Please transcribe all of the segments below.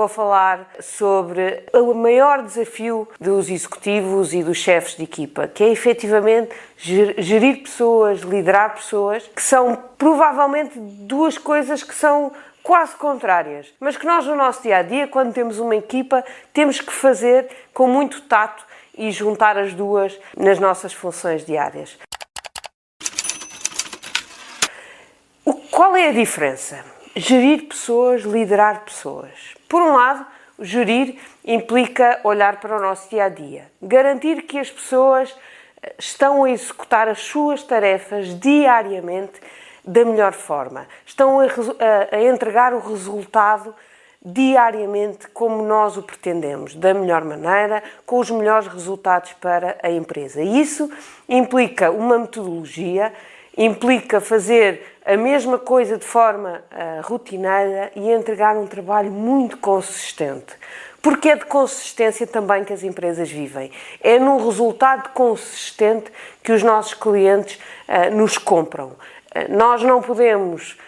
vou falar sobre o maior desafio dos executivos e dos chefes de equipa, que é efetivamente gerir pessoas, liderar pessoas, que são provavelmente duas coisas que são quase contrárias, mas que nós no nosso dia a dia, quando temos uma equipa, temos que fazer com muito tato e juntar as duas nas nossas funções diárias. Qual é a diferença? Gerir pessoas, liderar pessoas. Por um lado, gerir implica olhar para o nosso dia a dia, garantir que as pessoas eh, estão a executar as suas tarefas diariamente da melhor forma, estão a, a, a entregar o resultado diariamente como nós o pretendemos, da melhor maneira, com os melhores resultados para a empresa. Isso implica uma metodologia, implica fazer a mesma coisa de forma uh, rotineira e entregar um trabalho muito consistente. Porque é de consistência também que as empresas vivem. É num resultado consistente que os nossos clientes uh, nos compram. Uh, nós não podemos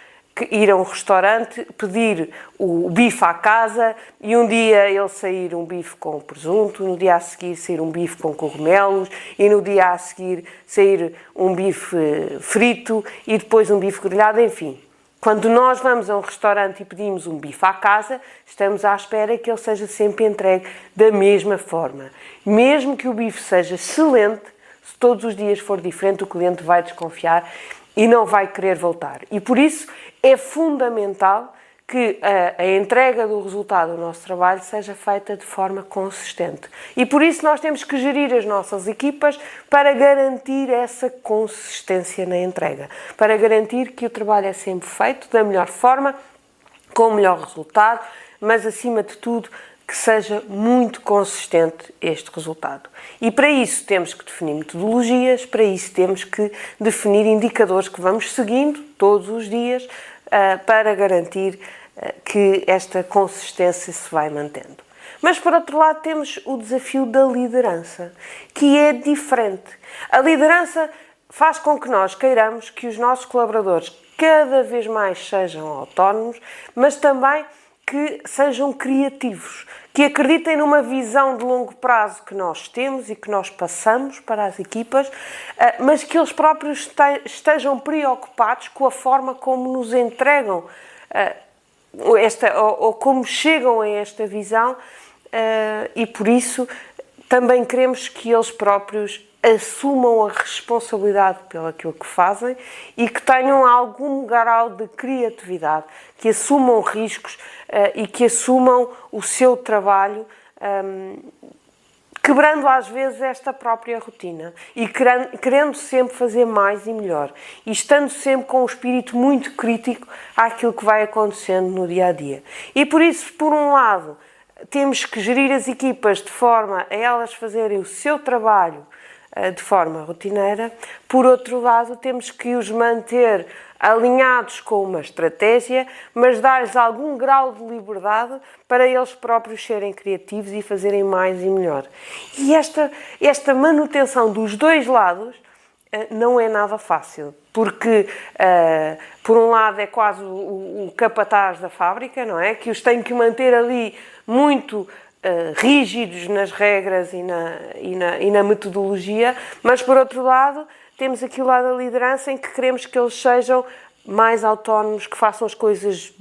ir a um restaurante, pedir o bife à casa e um dia ele sair um bife com presunto, no dia a seguir sair um bife com cogumelos e no dia a seguir sair um bife frito e depois um bife grelhado, enfim. Quando nós vamos a um restaurante e pedimos um bife à casa, estamos à espera que ele seja sempre entregue da mesma forma. Mesmo que o bife seja excelente, se todos os dias for diferente, o cliente vai desconfiar e não vai querer voltar. E por isso é fundamental que a, a, entrega do resultado do nosso trabalho seja feita de forma consistente. E por isso nós temos que gerir as nossas equipas para garantir essa consistência na entrega, para garantir que o trabalho é sempre feito da melhor forma, com o melhor resultado, mas acima de tudo que seja muito consistente este resultado. E para isso temos que definir metodologias, para isso temos que definir indicadores que vamos seguindo todos os dias uh, para garantir uh, que esta consistência se vai mantendo. Mas por outro lado temos o desafio da liderança, que é diferente. A liderança faz com que nós queiramos que os nossos colaboradores cada vez mais sejam autónomos, mas também que sejam criativos, que acreditem numa visão de longo prazo que nós temos e que nós passamos para as equipas, eh, mas que eles próprios estejam preocupados com a forma como nos entregam eh, esta, ou, como chegam a esta visão, eh, e por isso também queremos que eles próprios assumam a responsabilidade pelo aquilo que fazem e que tenham algum grau de criatividade, que assumam riscos uh, e que assumam o seu trabalho, um, ehm, quebrando às vezes esta própria rotina e querendo, querendo sempre fazer mais e melhor e estando sempre com um espírito muito crítico àquilo que vai acontecendo no dia a dia. E por isso, por um lado, temos que gerir as equipas de forma a elas fazerem o seu trabalho de forma rotineira. Por outro lado, temos que os manter alinhados com uma estratégia, mas dar-lhes algum grau de liberdade para eles próprios serem criativos e fazerem mais e melhor. E esta, esta manutenção dos dois lados eh, não é nada fácil, porque uh, por um lado é quase o, o, capataz da fábrica, não é? Que os tem que manter ali muito Uh, rígidos nas regras e na, e, na, e na metodologia, mas por outro lado temos aqui o lado da liderança em que queremos que eles sejam mais autónomos, que façam as coisas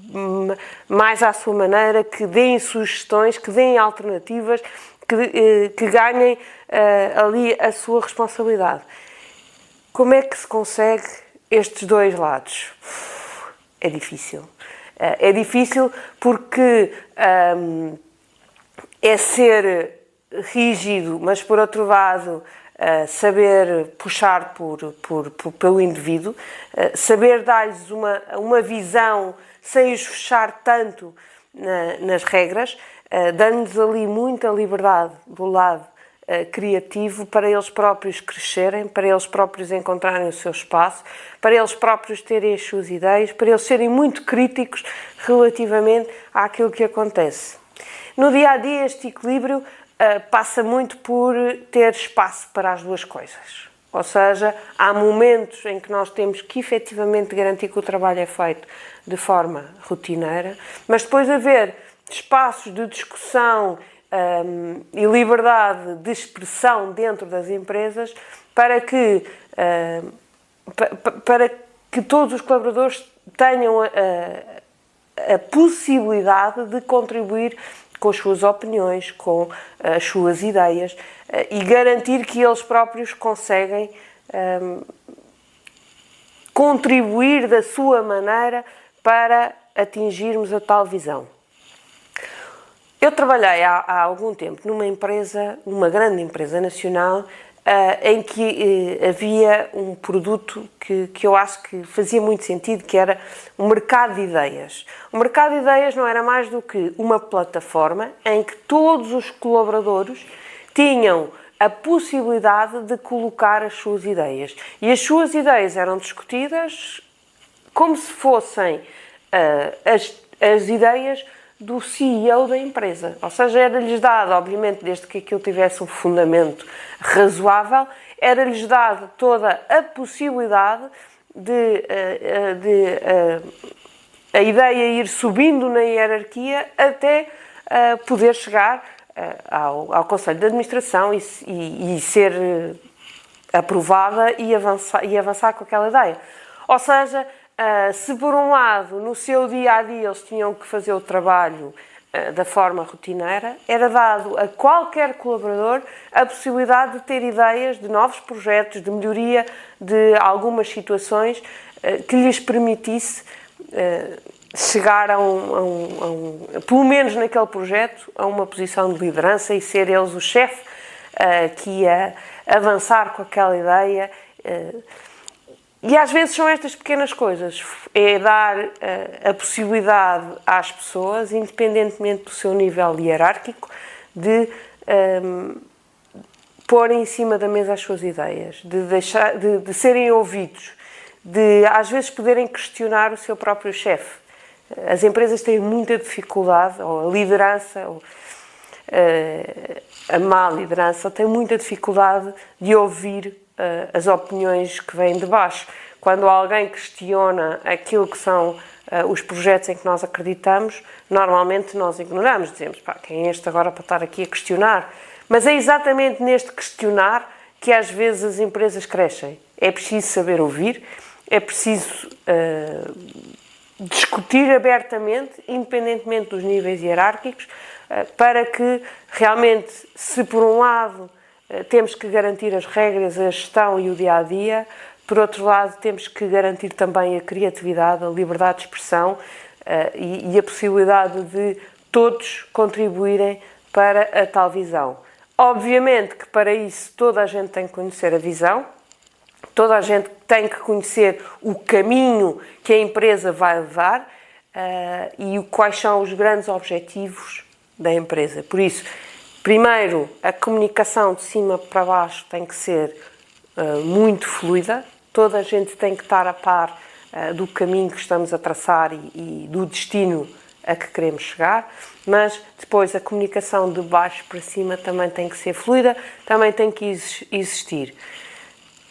mais à sua maneira, que deem sugestões, que deem alternativas, que, uh, que ganhem uh, ali a sua responsabilidade. Como é que se consegue estes dois lados? É difícil. É difícil porque. Um, é ser rígido, mas por outro lado uh, saber puxar por, por, por, pelo indivíduo, uh, saber dar-lhes uma, uma visão sem os fechar tanto na, nas regras, uh, dando-lhes ali muita liberdade do lado criativo para eles próprios crescerem, para eles próprios encontrarem o seu espaço, para eles próprios terem as suas ideias, para eles serem muito críticos relativamente àquilo que acontece. No dia a dia, este equilíbrio uh, passa muito por ter espaço para as duas coisas. Ou seja, há momentos em que nós temos que efetivamente garantir que o trabalho é feito de forma rotineira, mas depois haver espaços de discussão um, e liberdade de expressão dentro das empresas para que, uh, para que todos os colaboradores tenham a, a, a, possibilidade de contribuir com as suas opiniões, com as suas ideias uh, e garantir que eles próprios conseguem um, contribuir da sua maneira para atingirmos a tal visão. Eu trabalhei há, há algum tempo numa empresa, uma grande empresa nacional, Uh, em que uh, havia um produto que, que eu acho que fazia muito sentido, que era o mercado de ideias. O mercado de ideias não era mais do que uma plataforma em que todos os colaboradores tinham a possibilidade de colocar as suas ideias. E as suas ideias eram discutidas como se fossem uh, as, as ideias do CEO da empresa. Ou seja, era-lhes dado, obviamente, desde que aquilo tivesse um fundamento razoável, era-lhes dado toda a possibilidade de, eh, eh, de, de eh, a ideia ir subindo na hierarquia até poder chegar ao, ao Conselho de Administração e, e, e ser aprovada e avançar, e avançar com aquela ideia. Ou seja, Uh, se por um lado, no seu dia a dia, eles tinham que fazer o trabalho uh, da forma rotineira, era dado a qualquer colaborador a possibilidade de ter ideias de novos projetos, de melhoria de algumas situações uh, que lhes permitisse chegar a um, a, um, a um, pelo menos naquele projeto, a uma posição de liderança e ser eles o chefe que ia avançar com aquela ideia. E às vezes são estas pequenas coisas, é dar uh, a possibilidade às pessoas, independentemente do seu nível hierárquico, de um, ehm, pôr em cima da mesa as suas ideias, de, deixar, de, de, serem ouvidos, de às vezes poderem questionar o seu próprio chefe. As empresas têm muita dificuldade, ou a liderança, ou, uh, a má liderança, tem muita dificuldade de ouvir as opiniões que vêm de baixo. Quando alguém questiona aquilo que são uh, os projetos em que nós acreditamos, normalmente nós ignoramos, dizemos, pá, quem é este agora para estar aqui a questionar? Mas é exatamente neste questionar que às vezes as empresas crescem. É preciso saber ouvir, é preciso uh, discutir abertamente, independentemente dos níveis hierárquicos, para que realmente, se por um lado eh, temos que garantir as regras, a gestão e o dia a dia. Por outro lado, temos que garantir também a criatividade, a liberdade de expressão uh, e, a possibilidade de todos contribuírem para a tal visão. Obviamente que para isso toda a gente tem que conhecer a visão, toda a gente tem que conhecer o caminho que a empresa vai levar uh, e quais são os grandes objetivos da empresa. Por isso, Primeiro, a comunicação de cima para baixo tem que ser uh, muito fluida, toda a gente tem que estar a par uh, do caminho que estamos a traçar e, e, do destino a que queremos chegar, mas depois a comunicação de baixo para cima também tem que ser fluida, também tem que existir.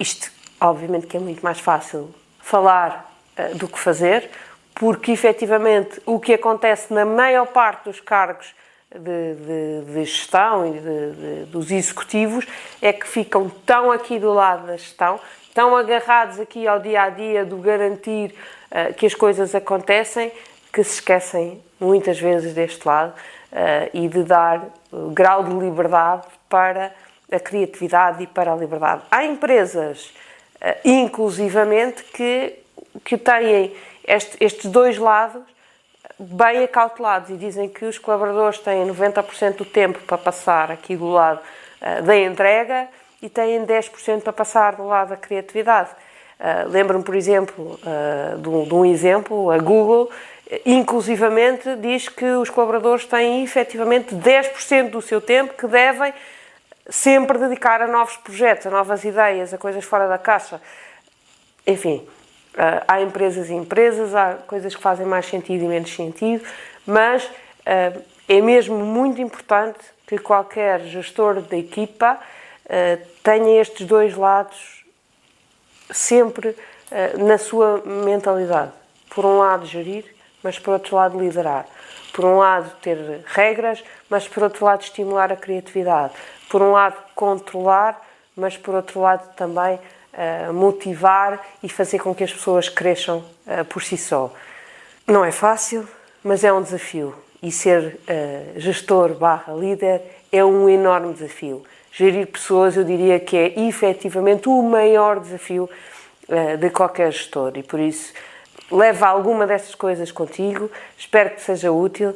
Isto, obviamente, que é muito mais fácil falar uh, do que fazer, porque efetivamente o que acontece na maior parte dos cargos de, de, de gestão e de, dos executivos é que ficam tão aqui do lado da gestão, tão agarrados aqui ao dia a dia do garantir uh, que as coisas acontecem, que se esquecem muitas vezes deste lado uh, e de dar uh, grau de liberdade para a criatividade e para a liberdade. Há empresas, inclusivamente, que, que têm este, estes dois lados bem acautelados e dizem que os colaboradores têm 90% do tempo para passar aqui do lado uh, da entrega e têm 10% para passar do lado da criatividade. Uh, Lembro-me, por exemplo, uh, de, um, de, um, exemplo, a Google, inclusivamente, diz que os colaboradores têm efetivamente 10% do seu tempo que devem sempre dedicar a novos projetos, a novas ideias, a coisas fora da caixa. Enfim, Uh, há empresas e empresas, há coisas que fazem mais sentido e menos sentido, mas uh, é mesmo muito importante que qualquer gestor da equipa uh, tenha estes dois lados sempre na sua mentalidade. Por um lado, gerir, mas por outro lado liderar. Por um lado ter regras, mas por outro lado estimular a criatividade. Por um lado controlar, mas por outro lado também motivar e fazer com que as pessoas cresçam por si só. Não é fácil, mas é um desafio. E ser gestor barra líder é um enorme desafio. Gerir pessoas, eu diria que é efetivamente o maior desafio de qualquer gestor. E por isso, leva alguma dessas coisas contigo, espero que seja útil.